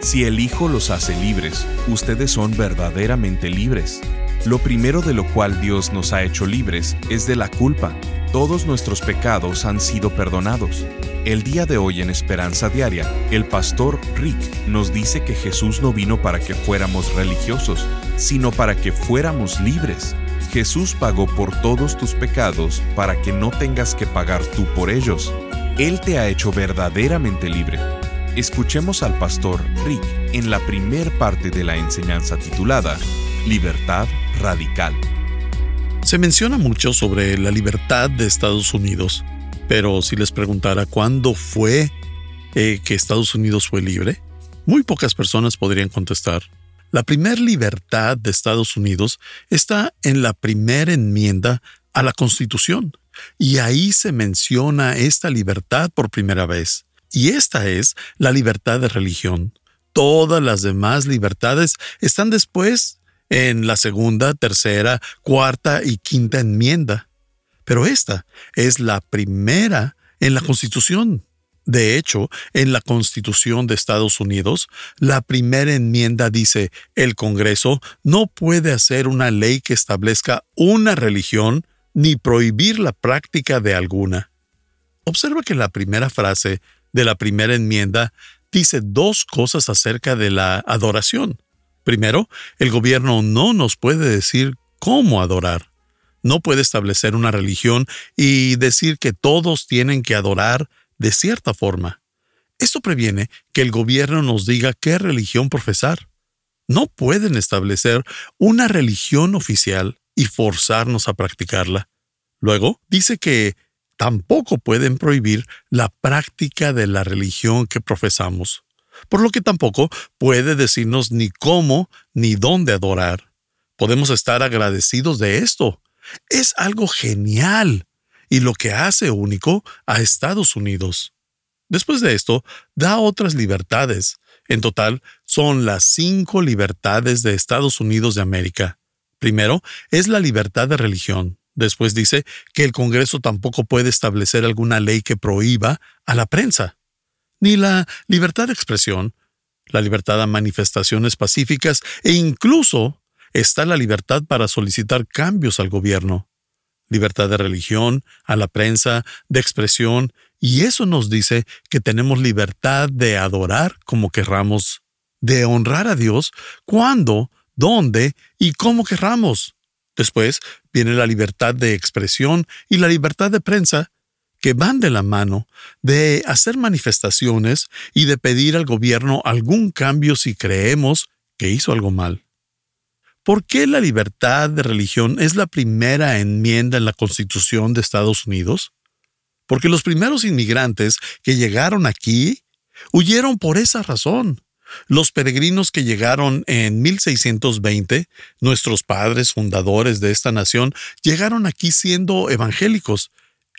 Si el Hijo los hace libres, ustedes son verdaderamente libres. Lo primero de lo cual Dios nos ha hecho libres es de la culpa. Todos nuestros pecados han sido perdonados. El día de hoy en Esperanza Diaria, el pastor Rick nos dice que Jesús no vino para que fuéramos religiosos, sino para que fuéramos libres. Jesús pagó por todos tus pecados para que no tengas que pagar tú por ellos. Él te ha hecho verdaderamente libre. Escuchemos al pastor Rick en la primer parte de la enseñanza titulada Libertad Radical. Se menciona mucho sobre la libertad de Estados Unidos, pero si les preguntara cuándo fue eh, que Estados Unidos fue libre, muy pocas personas podrían contestar. La primera libertad de Estados Unidos está en la primera enmienda a la Constitución, y ahí se menciona esta libertad por primera vez. Y esta es la libertad de religión. Todas las demás libertades están después en la segunda, tercera, cuarta y quinta enmienda. Pero esta es la primera en la Constitución. De hecho, en la Constitución de Estados Unidos, la primera enmienda dice, el Congreso no puede hacer una ley que establezca una religión ni prohibir la práctica de alguna. Observa que la primera frase de la primera enmienda dice dos cosas acerca de la adoración. Primero, el gobierno no nos puede decir cómo adorar. No puede establecer una religión y decir que todos tienen que adorar de cierta forma. Esto previene que el gobierno nos diga qué religión profesar. No pueden establecer una religión oficial y forzarnos a practicarla. Luego, dice que tampoco pueden prohibir la práctica de la religión que profesamos, por lo que tampoco puede decirnos ni cómo ni dónde adorar. Podemos estar agradecidos de esto. Es algo genial y lo que hace único a Estados Unidos. Después de esto, da otras libertades. En total, son las cinco libertades de Estados Unidos de América. Primero, es la libertad de religión. Después dice que el Congreso tampoco puede establecer alguna ley que prohíba a la prensa, ni la libertad de expresión, la libertad a manifestaciones pacíficas e incluso está la libertad para solicitar cambios al gobierno. Libertad de religión, a la prensa, de expresión, y eso nos dice que tenemos libertad de adorar como querramos, de honrar a Dios cuando dónde y cómo querramos. Después viene la libertad de expresión y la libertad de prensa, que van de la mano de hacer manifestaciones y de pedir al gobierno algún cambio si creemos que hizo algo mal. ¿Por qué la libertad de religión es la primera enmienda en la Constitución de Estados Unidos? Porque los primeros inmigrantes que llegaron aquí huyeron por esa razón. Los peregrinos que llegaron en 1620, nuestros padres fundadores de esta nación, llegaron aquí siendo evangélicos.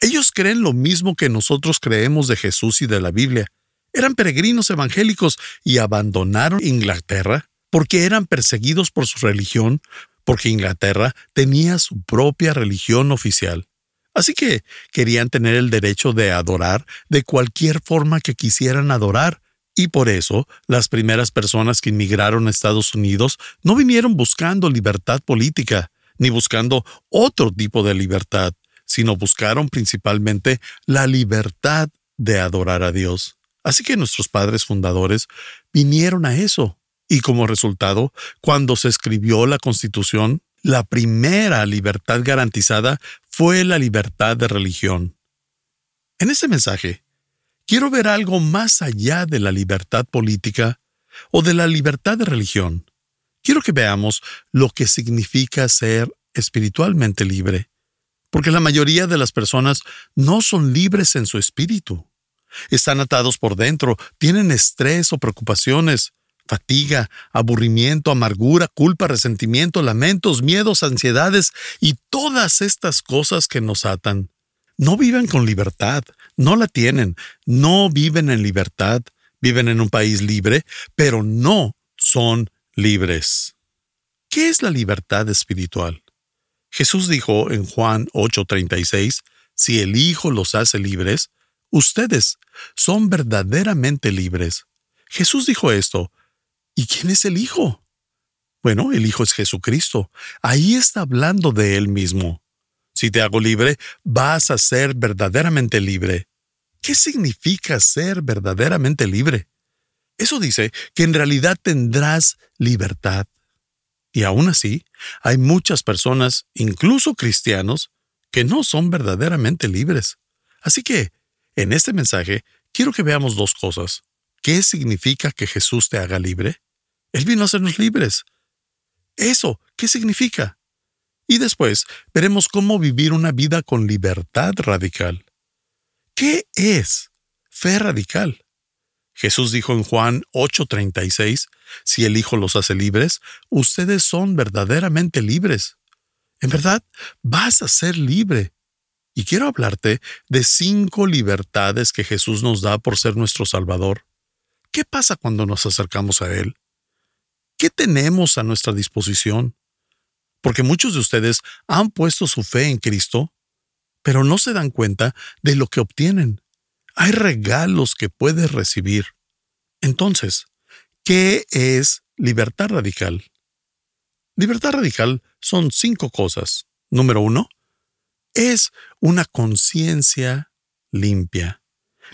Ellos creen lo mismo que nosotros creemos de Jesús y de la Biblia. Eran peregrinos evangélicos y abandonaron Inglaterra porque eran perseguidos por su religión, porque Inglaterra tenía su propia religión oficial. Así que querían tener el derecho de adorar de cualquier forma que quisieran adorar, y por eso, las primeras personas que inmigraron a Estados Unidos no vinieron buscando libertad política, ni buscando otro tipo de libertad, sino buscaron principalmente la libertad de adorar a Dios. Así que nuestros padres fundadores vinieron a eso. Y como resultado, cuando se escribió la Constitución, la primera libertad garantizada fue la libertad de religión. En este mensaje, Quiero ver algo más allá de la libertad política o de la libertad de religión. Quiero que veamos lo que significa ser espiritualmente libre, porque la mayoría de las personas no son libres en su espíritu. Están atados por dentro, tienen estrés o preocupaciones, fatiga, aburrimiento, amargura, culpa, resentimiento, lamentos, miedos, ansiedades y todas estas cosas que nos atan. No viven con libertad, no la tienen, no viven en libertad, viven en un país libre, pero no son libres. ¿Qué es la libertad espiritual? Jesús dijo en Juan 8:36, si el Hijo los hace libres, ustedes son verdaderamente libres. Jesús dijo esto. ¿Y quién es el Hijo? Bueno, el Hijo es Jesucristo. Ahí está hablando de Él mismo. Si te hago libre, vas a ser verdaderamente libre. ¿Qué significa ser verdaderamente libre? Eso dice que en realidad tendrás libertad. Y aún así, hay muchas personas, incluso cristianos, que no son verdaderamente libres. Así que, en este mensaje, quiero que veamos dos cosas. ¿Qué significa que Jesús te haga libre? Él vino a hacernos libres. Eso, ¿qué significa? Y después veremos cómo vivir una vida con libertad radical. ¿Qué es fe radical? Jesús dijo en Juan 8:36, si el Hijo los hace libres, ustedes son verdaderamente libres. En verdad, vas a ser libre. Y quiero hablarte de cinco libertades que Jesús nos da por ser nuestro Salvador. ¿Qué pasa cuando nos acercamos a Él? ¿Qué tenemos a nuestra disposición? Porque muchos de ustedes han puesto su fe en Cristo, pero no se dan cuenta de lo que obtienen. Hay regalos que puedes recibir. Entonces, ¿qué es libertad radical? Libertad radical son cinco cosas. Número uno, es una conciencia limpia.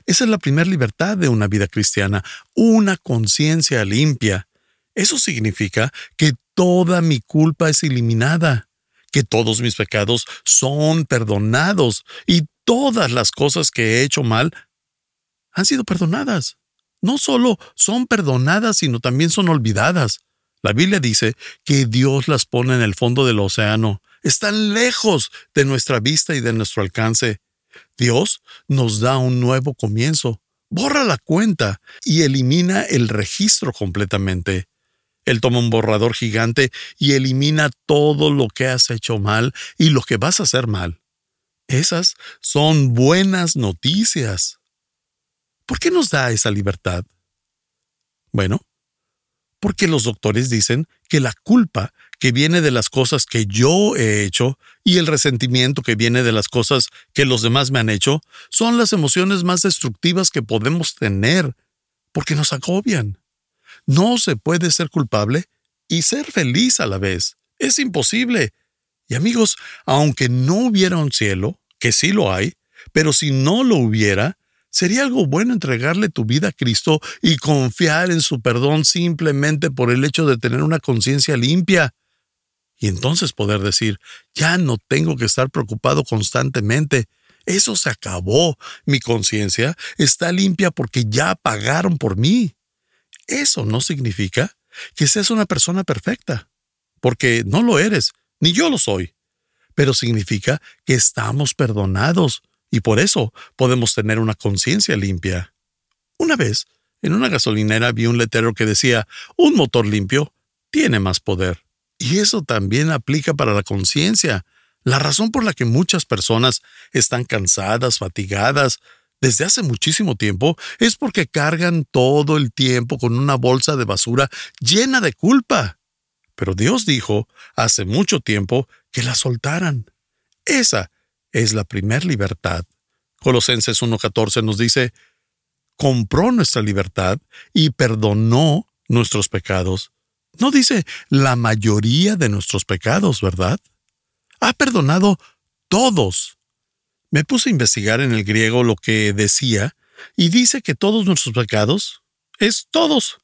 Esa es la primera libertad de una vida cristiana, una conciencia limpia. Eso significa que toda mi culpa es eliminada, que todos mis pecados son perdonados y todas las cosas que he hecho mal han sido perdonadas. No solo son perdonadas, sino también son olvidadas. La Biblia dice que Dios las pone en el fondo del océano. Están lejos de nuestra vista y de nuestro alcance. Dios nos da un nuevo comienzo. Borra la cuenta y elimina el registro completamente. Él toma un borrador gigante y elimina todo lo que has hecho mal y lo que vas a hacer mal. Esas son buenas noticias. ¿Por qué nos da esa libertad? Bueno, porque los doctores dicen que la culpa que viene de las cosas que yo he hecho y el resentimiento que viene de las cosas que los demás me han hecho son las emociones más destructivas que podemos tener, porque nos agobian. No se puede ser culpable y ser feliz a la vez. Es imposible. Y amigos, aunque no hubiera un cielo, que sí lo hay, pero si no lo hubiera, Sería algo bueno entregarle tu vida a Cristo y confiar en su perdón simplemente por el hecho de tener una conciencia limpia. Y entonces poder decir, ya no tengo que estar preocupado constantemente. Eso se acabó. Mi conciencia está limpia porque ya pagaron por mí. Eso no significa que seas una persona perfecta, porque no lo eres, ni yo lo soy. Pero significa que estamos perdonados y por eso podemos tener una conciencia limpia. Una vez, en una gasolinera vi un letrero que decía, un motor limpio tiene más poder. Y eso también aplica para la conciencia. La razón por la que muchas personas están cansadas, fatigadas, desde hace muchísimo tiempo, es porque cargan todo el tiempo con una bolsa de basura llena de culpa. Pero Dios dijo hace mucho tiempo que la soltaran. Esa es la primer libertad. Colosenses 1.14 nos dice, compró nuestra libertad y perdonó nuestros pecados. No dice la mayoría de nuestros pecados, ¿verdad? Ha perdonado todos. Me puse a investigar en el griego lo que decía y dice que todos nuestros pecados es todos,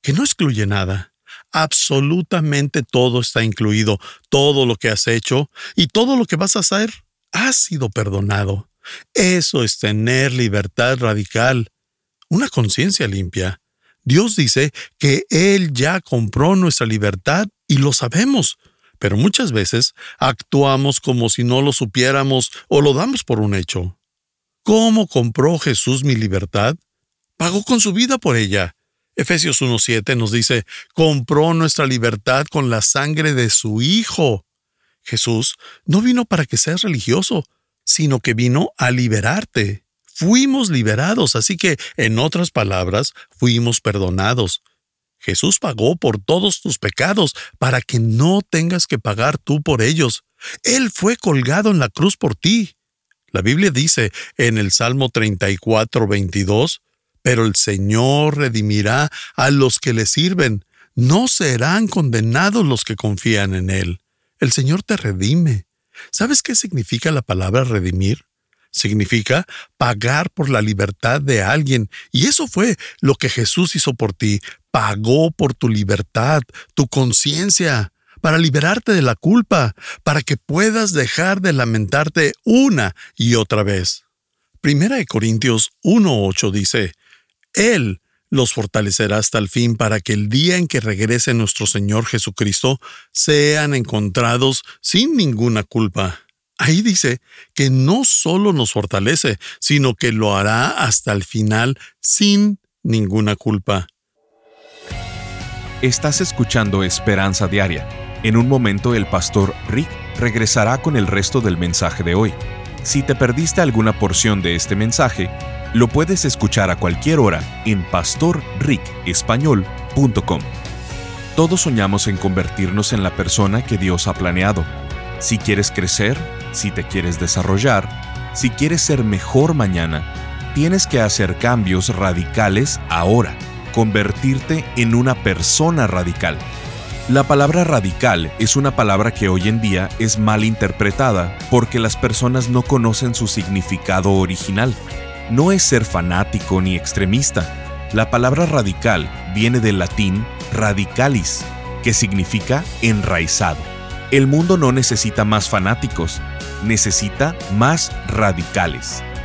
que no excluye nada. Absolutamente todo está incluido, todo lo que has hecho y todo lo que vas a hacer ha sido perdonado. Eso es tener libertad radical, una conciencia limpia. Dios dice que Él ya compró nuestra libertad y lo sabemos, pero muchas veces actuamos como si no lo supiéramos o lo damos por un hecho. ¿Cómo compró Jesús mi libertad? Pagó con su vida por ella. Efesios 1.7 nos dice, compró nuestra libertad con la sangre de su Hijo. Jesús no vino para que seas religioso, sino que vino a liberarte. Fuimos liberados, así que, en otras palabras, fuimos perdonados. Jesús pagó por todos tus pecados para que no tengas que pagar tú por ellos. Él fue colgado en la cruz por ti. La Biblia dice en el Salmo 34, 22, pero el Señor redimirá a los que le sirven. No serán condenados los que confían en Él. El Señor te redime. ¿Sabes qué significa la palabra redimir? Significa pagar por la libertad de alguien. Y eso fue lo que Jesús hizo por ti. Pagó por tu libertad, tu conciencia, para liberarte de la culpa, para que puedas dejar de lamentarte una y otra vez. Primera de Corintios 1.8 dice, Él los fortalecerá hasta el fin para que el día en que regrese nuestro Señor Jesucristo sean encontrados sin ninguna culpa. Ahí dice que no solo nos fortalece, sino que lo hará hasta el final sin ninguna culpa. Estás escuchando Esperanza Diaria. En un momento el pastor Rick regresará con el resto del mensaje de hoy. Si te perdiste alguna porción de este mensaje, lo puedes escuchar a cualquier hora en pastorricespañol.com. Todos soñamos en convertirnos en la persona que Dios ha planeado. Si quieres crecer, si te quieres desarrollar, si quieres ser mejor mañana, tienes que hacer cambios radicales ahora, convertirte en una persona radical. La palabra radical es una palabra que hoy en día es mal interpretada porque las personas no conocen su significado original no es ser fanático ni extremista. La palabra radical viene del latín radicalis, que significa enraizado. El mundo no necesita más fanáticos, necesita más radicales.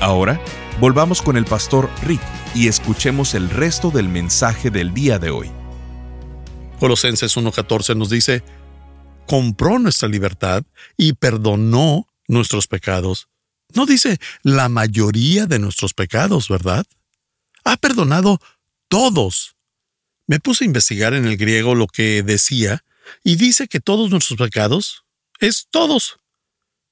Ahora, volvamos con el pastor Rick y escuchemos el resto del mensaje del día de hoy. Colosenses 1.14 nos dice, compró nuestra libertad y perdonó nuestros pecados. No dice la mayoría de nuestros pecados, ¿verdad? Ha perdonado todos. Me puse a investigar en el griego lo que decía y dice que todos nuestros pecados es todos,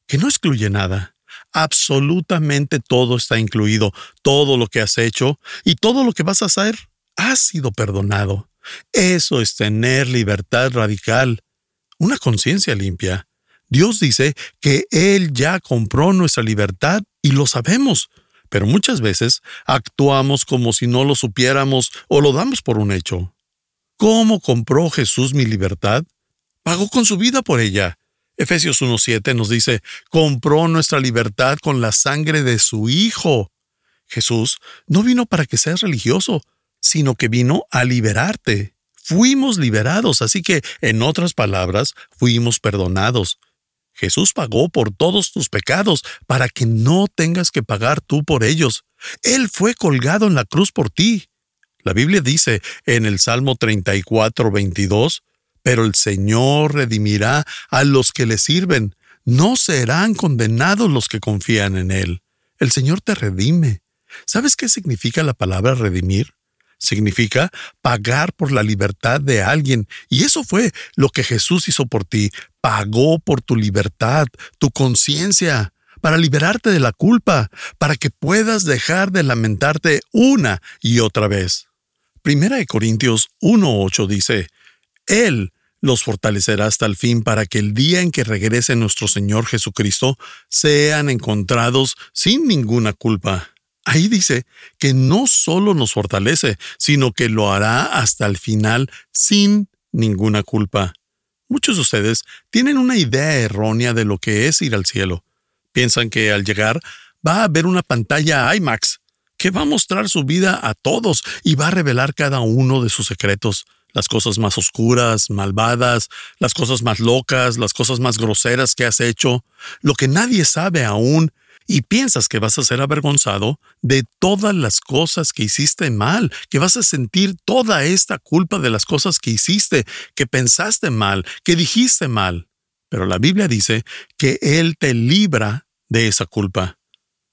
que no excluye nada absolutamente todo está incluido, todo lo que has hecho y todo lo que vas a hacer ha sido perdonado. Eso es tener libertad radical, una conciencia limpia. Dios dice que Él ya compró nuestra libertad y lo sabemos, pero muchas veces actuamos como si no lo supiéramos o lo damos por un hecho. ¿Cómo compró Jesús mi libertad? Pagó con su vida por ella. Efesios 1.7 nos dice, compró nuestra libertad con la sangre de su Hijo. Jesús no vino para que seas religioso, sino que vino a liberarte. fuimos liberados, así que, en otras palabras, fuimos perdonados. Jesús pagó por todos tus pecados para que no tengas que pagar tú por ellos. Él fue colgado en la cruz por ti. La Biblia dice en el Salmo 34, 22, pero el Señor redimirá a los que le sirven. No serán condenados los que confían en Él. El Señor te redime. ¿Sabes qué significa la palabra redimir? Significa pagar por la libertad de alguien. Y eso fue lo que Jesús hizo por ti. Pagó por tu libertad, tu conciencia, para liberarte de la culpa, para que puedas dejar de lamentarte una y otra vez. Primera de Corintios 1.8 dice, Él los fortalecerá hasta el fin para que el día en que regrese nuestro Señor Jesucristo sean encontrados sin ninguna culpa. Ahí dice que no solo nos fortalece, sino que lo hará hasta el final sin ninguna culpa. Muchos de ustedes tienen una idea errónea de lo que es ir al cielo. Piensan que al llegar va a haber una pantalla IMAX que va a mostrar su vida a todos y va a revelar cada uno de sus secretos, las cosas más oscuras, malvadas, las cosas más locas, las cosas más groseras que has hecho, lo que nadie sabe aún y piensas que vas a ser avergonzado de todas las cosas que hiciste mal, que vas a sentir toda esta culpa de las cosas que hiciste, que pensaste mal, que dijiste mal. Pero la Biblia dice que Él te libra de esa culpa.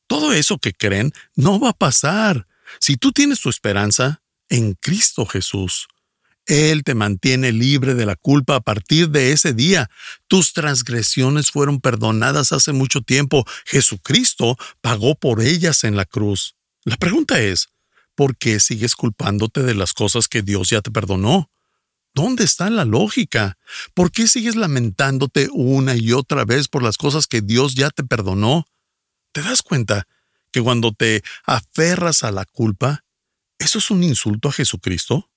Todo eso que creen no va a pasar si tú tienes tu esperanza en Cristo Jesús. Él te mantiene libre de la culpa a partir de ese día. Tus transgresiones fueron perdonadas hace mucho tiempo. Jesucristo pagó por ellas en la cruz. La pregunta es, ¿por qué sigues culpándote de las cosas que Dios ya te perdonó? ¿Dónde está la lógica? ¿Por qué sigues lamentándote una y otra vez por las cosas que Dios ya te perdonó? ¿Te das cuenta que cuando te aferras a la culpa, eso es un insulto a Jesucristo?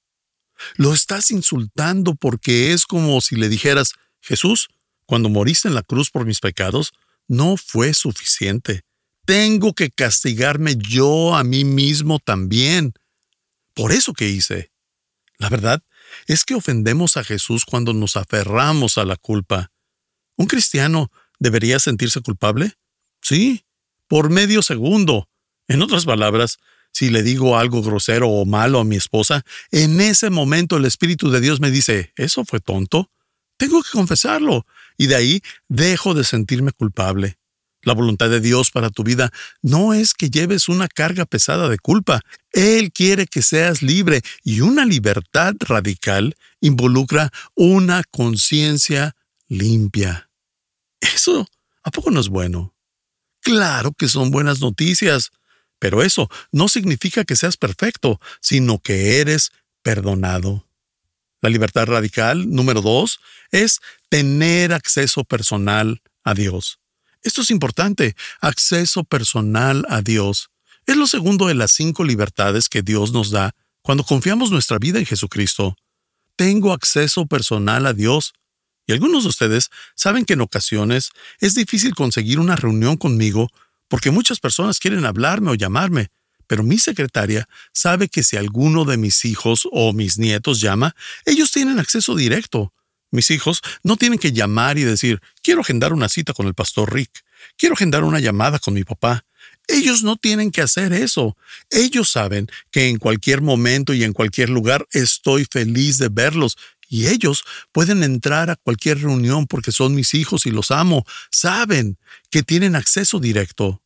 Lo estás insultando porque es como si le dijeras, Jesús, cuando moriste en la cruz por mis pecados, no fue suficiente. Tengo que castigarme yo a mí mismo también. Por eso que hice. La verdad es que ofendemos a Jesús cuando nos aferramos a la culpa. ¿Un cristiano debería sentirse culpable? Sí, por medio segundo. En otras palabras, si le digo algo grosero o malo a mi esposa, en ese momento el Espíritu de Dios me dice, eso fue tonto. Tengo que confesarlo. Y de ahí dejo de sentirme culpable. La voluntad de Dios para tu vida no es que lleves una carga pesada de culpa. Él quiere que seas libre y una libertad radical involucra una conciencia limpia. Eso, ¿a poco no es bueno? Claro que son buenas noticias. Pero eso no significa que seas perfecto, sino que eres perdonado. La libertad radical, número dos, es tener acceso personal a Dios. Esto es importante, acceso personal a Dios. Es lo segundo de las cinco libertades que Dios nos da cuando confiamos nuestra vida en Jesucristo. Tengo acceso personal a Dios. Y algunos de ustedes saben que en ocasiones es difícil conseguir una reunión conmigo porque muchas personas quieren hablarme o llamarme, pero mi secretaria sabe que si alguno de mis hijos o mis nietos llama, ellos tienen acceso directo. Mis hijos no tienen que llamar y decir, quiero agendar una cita con el pastor Rick, quiero agendar una llamada con mi papá. Ellos no tienen que hacer eso. Ellos saben que en cualquier momento y en cualquier lugar estoy feliz de verlos y ellos pueden entrar a cualquier reunión porque son mis hijos y los amo. Saben que tienen acceso directo.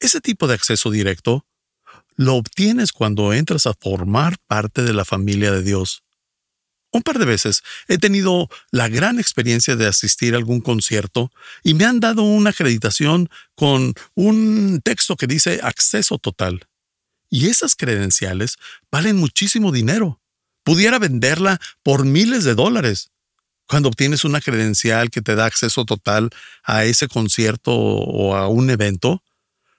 Ese tipo de acceso directo lo obtienes cuando entras a formar parte de la familia de Dios. Un par de veces he tenido la gran experiencia de asistir a algún concierto y me han dado una acreditación con un texto que dice acceso total. Y esas credenciales valen muchísimo dinero pudiera venderla por miles de dólares. Cuando obtienes una credencial que te da acceso total a ese concierto o a un evento,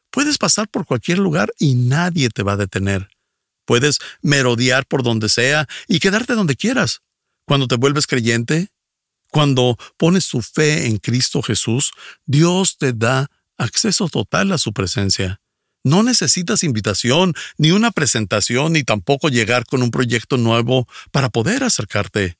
puedes pasar por cualquier lugar y nadie te va a detener. Puedes merodear por donde sea y quedarte donde quieras. Cuando te vuelves creyente, cuando pones tu fe en Cristo Jesús, Dios te da acceso total a su presencia. No necesitas invitación, ni una presentación, ni tampoco llegar con un proyecto nuevo para poder acercarte.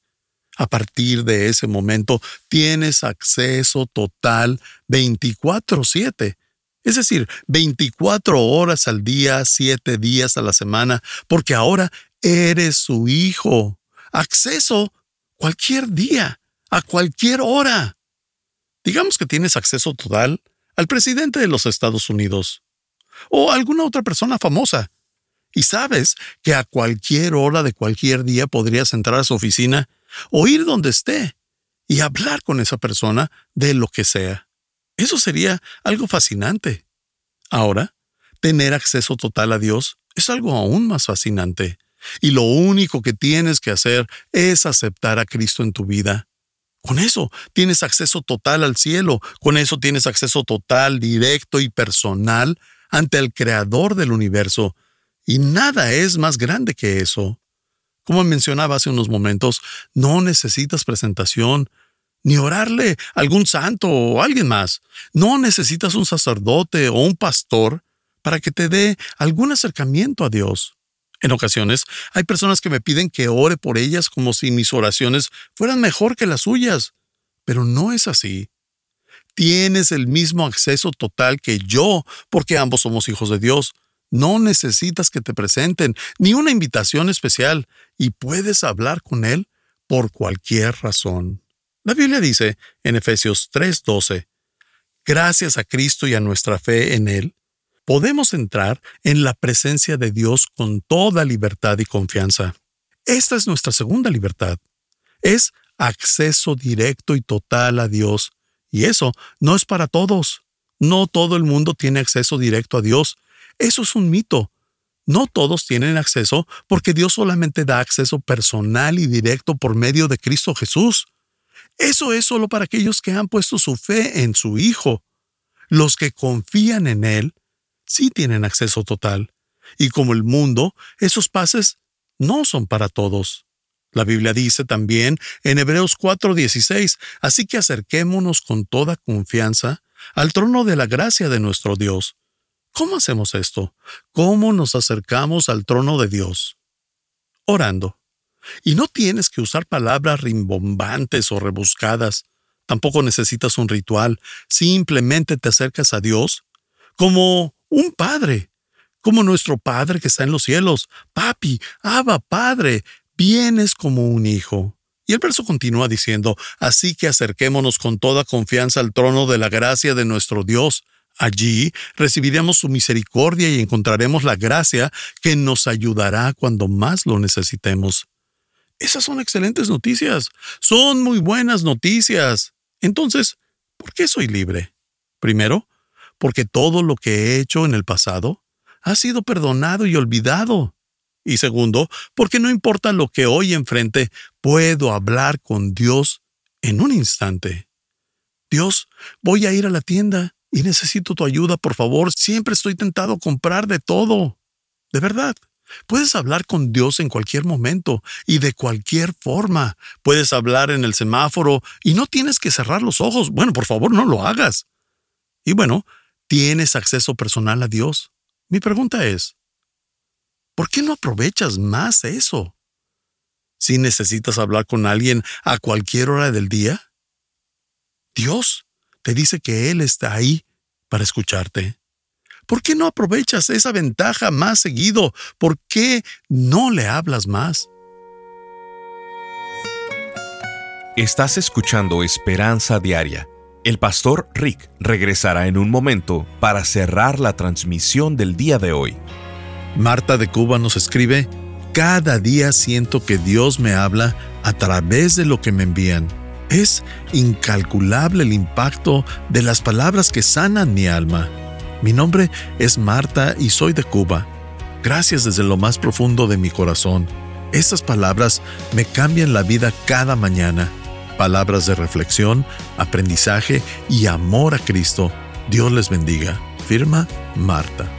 A partir de ese momento tienes acceso total 24/7. Es decir, 24 horas al día, 7 días a la semana, porque ahora eres su hijo. Acceso cualquier día, a cualquier hora. Digamos que tienes acceso total al presidente de los Estados Unidos o alguna otra persona famosa. Y sabes que a cualquier hora de cualquier día podrías entrar a su oficina o ir donde esté y hablar con esa persona de lo que sea. Eso sería algo fascinante. Ahora, tener acceso total a Dios es algo aún más fascinante. Y lo único que tienes que hacer es aceptar a Cristo en tu vida. Con eso tienes acceso total al cielo, con eso tienes acceso total, directo y personal ante el Creador del universo. Y nada es más grande que eso. Como mencionaba hace unos momentos, no necesitas presentación, ni orarle a algún santo o alguien más. No necesitas un sacerdote o un pastor para que te dé algún acercamiento a Dios. En ocasiones hay personas que me piden que ore por ellas como si mis oraciones fueran mejor que las suyas, pero no es así. Tienes el mismo acceso total que yo, porque ambos somos hijos de Dios. No necesitas que te presenten ni una invitación especial y puedes hablar con Él por cualquier razón. La Biblia dice en Efesios 3:12, Gracias a Cristo y a nuestra fe en Él, podemos entrar en la presencia de Dios con toda libertad y confianza. Esta es nuestra segunda libertad. Es acceso directo y total a Dios. Y eso no es para todos. No todo el mundo tiene acceso directo a Dios. Eso es un mito. No todos tienen acceso porque Dios solamente da acceso personal y directo por medio de Cristo Jesús. Eso es solo para aquellos que han puesto su fe en su Hijo. Los que confían en Él sí tienen acceso total. Y como el mundo, esos pases no son para todos. La Biblia dice también en Hebreos 4:16, así que acerquémonos con toda confianza al trono de la gracia de nuestro Dios. ¿Cómo hacemos esto? ¿Cómo nos acercamos al trono de Dios? Orando. Y no tienes que usar palabras rimbombantes o rebuscadas. Tampoco necesitas un ritual. Simplemente te acercas a Dios como un padre, como nuestro Padre que está en los cielos. Papi, Abba, Padre, vienes como un hijo. Y el verso continúa diciendo, así que acerquémonos con toda confianza al trono de la gracia de nuestro Dios. Allí recibiremos su misericordia y encontraremos la gracia que nos ayudará cuando más lo necesitemos. Esas son excelentes noticias. Son muy buenas noticias. Entonces, ¿por qué soy libre? Primero, porque todo lo que he hecho en el pasado ha sido perdonado y olvidado. Y segundo, porque no importa lo que hoy enfrente, puedo hablar con Dios en un instante. Dios, voy a ir a la tienda y necesito tu ayuda, por favor. Siempre estoy tentado a comprar de todo. De verdad. Puedes hablar con Dios en cualquier momento y de cualquier forma. Puedes hablar en el semáforo y no tienes que cerrar los ojos. Bueno, por favor, no lo hagas. Y bueno, tienes acceso personal a Dios. Mi pregunta es, ¿por qué no aprovechas más eso? Si necesitas hablar con alguien a cualquier hora del día, Dios te dice que Él está ahí para escucharte. ¿Por qué no aprovechas esa ventaja más seguido? ¿Por qué no le hablas más? Estás escuchando Esperanza Diaria el pastor Rick regresará en un momento para cerrar la transmisión del día de hoy. Marta de Cuba nos escribe, Cada día siento que Dios me habla a través de lo que me envían. Es incalculable el impacto de las palabras que sanan mi alma. Mi nombre es Marta y soy de Cuba. Gracias desde lo más profundo de mi corazón. Estas palabras me cambian la vida cada mañana palabras de reflexión, aprendizaje y amor a Cristo. Dios les bendiga. Firma Marta.